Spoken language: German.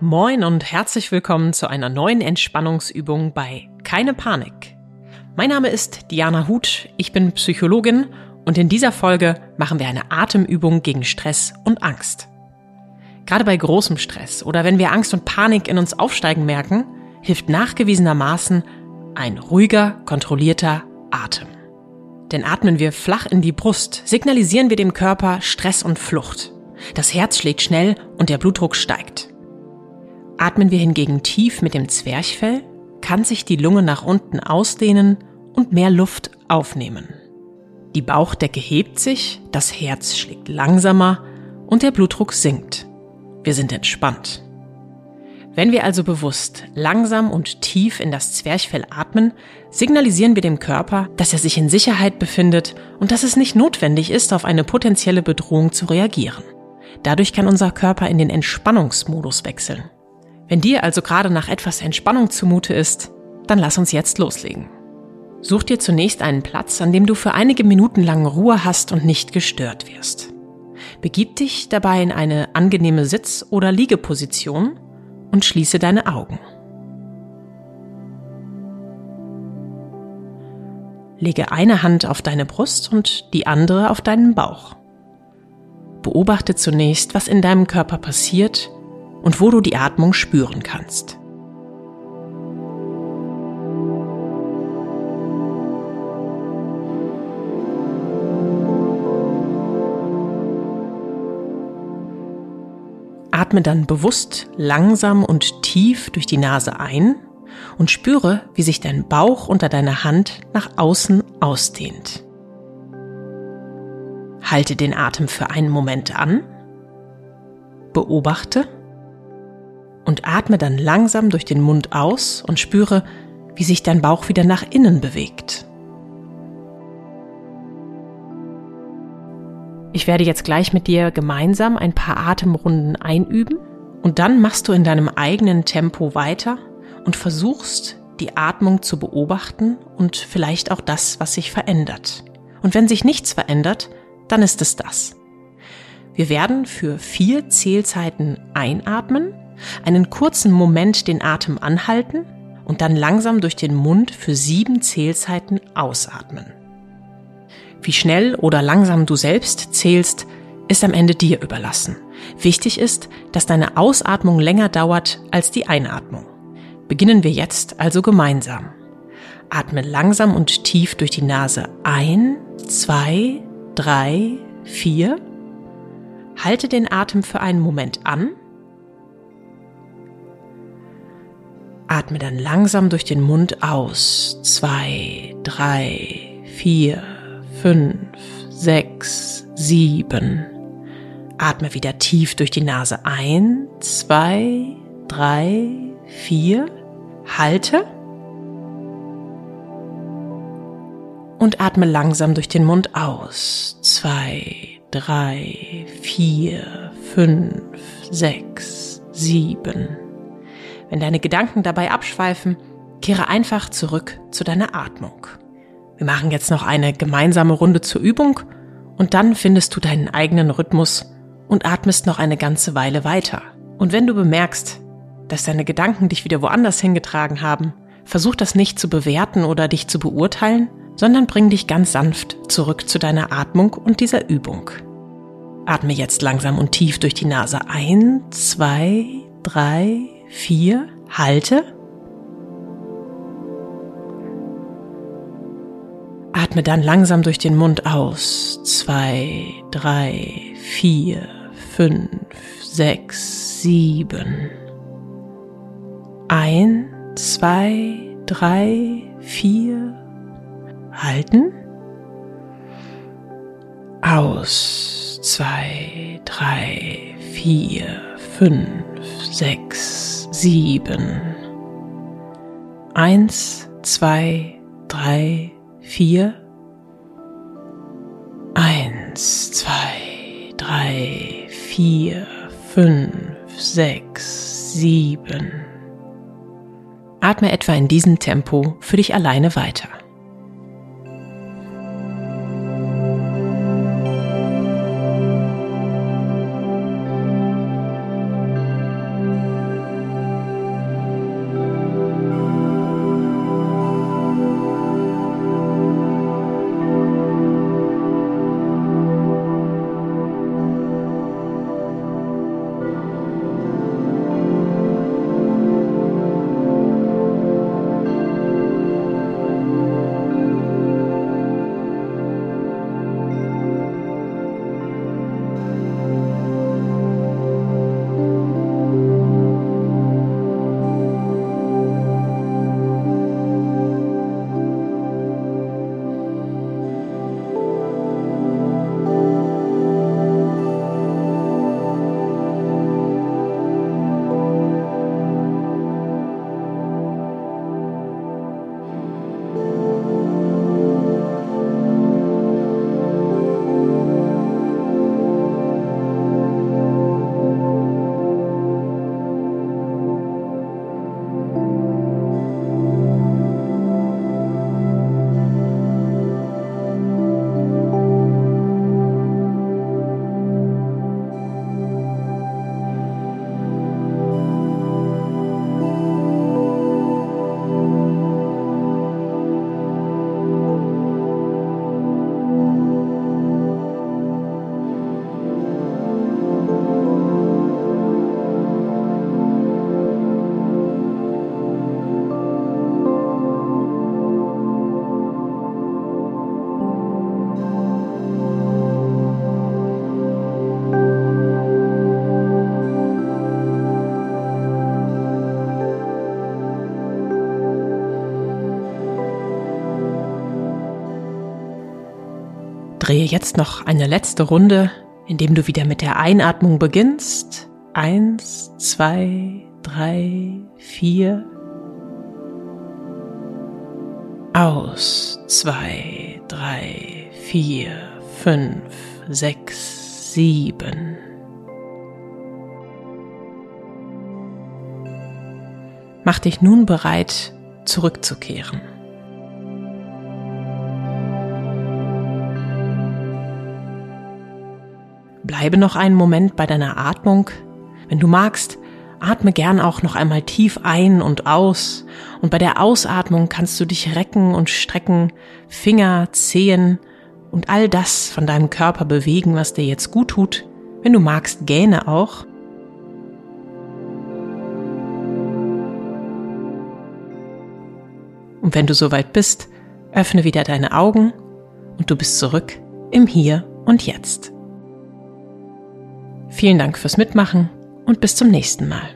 Moin und herzlich willkommen zu einer neuen Entspannungsübung bei Keine Panik. Mein Name ist Diana Huth, ich bin Psychologin und in dieser Folge machen wir eine Atemübung gegen Stress und Angst. Gerade bei großem Stress oder wenn wir Angst und Panik in uns aufsteigen merken, hilft nachgewiesenermaßen ein ruhiger, kontrollierter Atem. Denn atmen wir flach in die Brust, signalisieren wir dem Körper Stress und Flucht. Das Herz schlägt schnell und der Blutdruck steigt. Atmen wir hingegen tief mit dem Zwerchfell, kann sich die Lunge nach unten ausdehnen und mehr Luft aufnehmen. Die Bauchdecke hebt sich, das Herz schlägt langsamer und der Blutdruck sinkt. Wir sind entspannt. Wenn wir also bewusst langsam und tief in das Zwerchfell atmen, signalisieren wir dem Körper, dass er sich in Sicherheit befindet und dass es nicht notwendig ist, auf eine potenzielle Bedrohung zu reagieren. Dadurch kann unser Körper in den Entspannungsmodus wechseln. Wenn dir also gerade nach etwas Entspannung zumute ist, dann lass uns jetzt loslegen. Such dir zunächst einen Platz, an dem du für einige Minuten lang Ruhe hast und nicht gestört wirst. Begib dich dabei in eine angenehme Sitz- oder Liegeposition und schließe deine Augen. Lege eine Hand auf deine Brust und die andere auf deinen Bauch. Beobachte zunächst, was in deinem Körper passiert und wo du die Atmung spüren kannst. Atme dann bewusst langsam und tief durch die Nase ein und spüre, wie sich dein Bauch unter deiner Hand nach außen ausdehnt. Halte den Atem für einen Moment an, beobachte atme dann langsam durch den Mund aus und spüre, wie sich dein Bauch wieder nach innen bewegt. Ich werde jetzt gleich mit dir gemeinsam ein paar Atemrunden einüben und dann machst du in deinem eigenen Tempo weiter und versuchst die Atmung zu beobachten und vielleicht auch das, was sich verändert. Und wenn sich nichts verändert, dann ist es das. Wir werden für vier Zählzeiten einatmen einen kurzen Moment den Atem anhalten und dann langsam durch den Mund für sieben Zählzeiten ausatmen. Wie schnell oder langsam du selbst zählst, ist am Ende dir überlassen. Wichtig ist, dass deine Ausatmung länger dauert als die Einatmung. Beginnen wir jetzt also gemeinsam. Atme langsam und tief durch die Nase ein, zwei, drei, vier. Halte den Atem für einen Moment an Atme dann langsam durch den Mund aus. Zwei, drei, vier, fünf, sechs, sieben. Atme wieder tief durch die Nase ein. Zwei, drei, vier. Halte. Und atme langsam durch den Mund aus. Zwei, drei, vier, fünf, sechs, sieben. Wenn deine Gedanken dabei abschweifen, kehre einfach zurück zu deiner Atmung. Wir machen jetzt noch eine gemeinsame Runde zur Übung und dann findest du deinen eigenen Rhythmus und atmest noch eine ganze Weile weiter. Und wenn du bemerkst, dass deine Gedanken dich wieder woanders hingetragen haben, versuch das nicht zu bewerten oder dich zu beurteilen, sondern bring dich ganz sanft zurück zu deiner Atmung und dieser Übung. Atme jetzt langsam und tief durch die Nase ein, zwei, drei, vier, halte. Atme dann langsam durch den Mund aus. Zwei, drei, vier, fünf, sechs, sieben. Ein, zwei, drei, vier. Halten. Aus. Zwei, drei, vier, fünf, sechs, sieben. Eins, zwei, drei, vier. Eins, zwei, drei, vier, fünf, sechs, sieben. Atme etwa in diesem Tempo für dich alleine weiter. Drehe jetzt noch eine letzte Runde, indem du wieder mit der Einatmung beginnst. Eins, zwei, drei, vier. Aus. Zwei, drei, vier, fünf, sechs, sieben. Mach dich nun bereit, zurückzukehren. Bleibe noch einen Moment bei deiner Atmung. Wenn du magst, atme gern auch noch einmal tief ein und aus. Und bei der Ausatmung kannst du dich recken und strecken, Finger, Zehen und all das von deinem Körper bewegen, was dir jetzt gut tut. Wenn du magst, gähne auch. Und wenn du soweit bist, öffne wieder deine Augen und du bist zurück im Hier und Jetzt. Vielen Dank fürs Mitmachen und bis zum nächsten Mal.